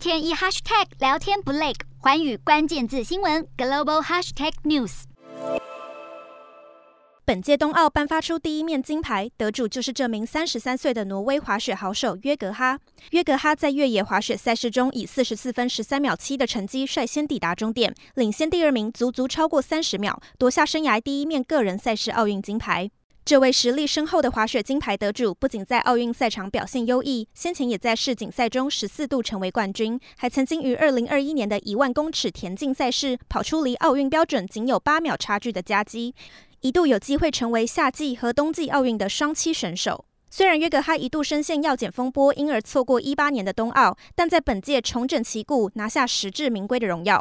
天一 hashtag 聊天不累，寰宇关键字新闻 global hashtag news。本届冬奥颁发出第一面金牌，得主就是这名三十三岁的挪威滑雪好手约格哈。约格哈在越野滑雪赛事中以四十四分十三秒七的成绩率先抵达终点，领先第二名足足超过三十秒，夺下生涯第一面个人赛事奥运金牌。这位实力深厚的滑雪金牌得主，不仅在奥运赛场表现优异，先前也在世锦赛中十四度成为冠军，还曾经于二零二一年的一万公尺田径赛事跑出离奥运标准仅有八秒差距的佳绩。一度有机会成为夏季和冬季奥运的双栖选手。虽然约格哈一度深陷药检风波，因而错过一八年的冬奥，但在本届重整旗鼓，拿下实至名归的荣耀。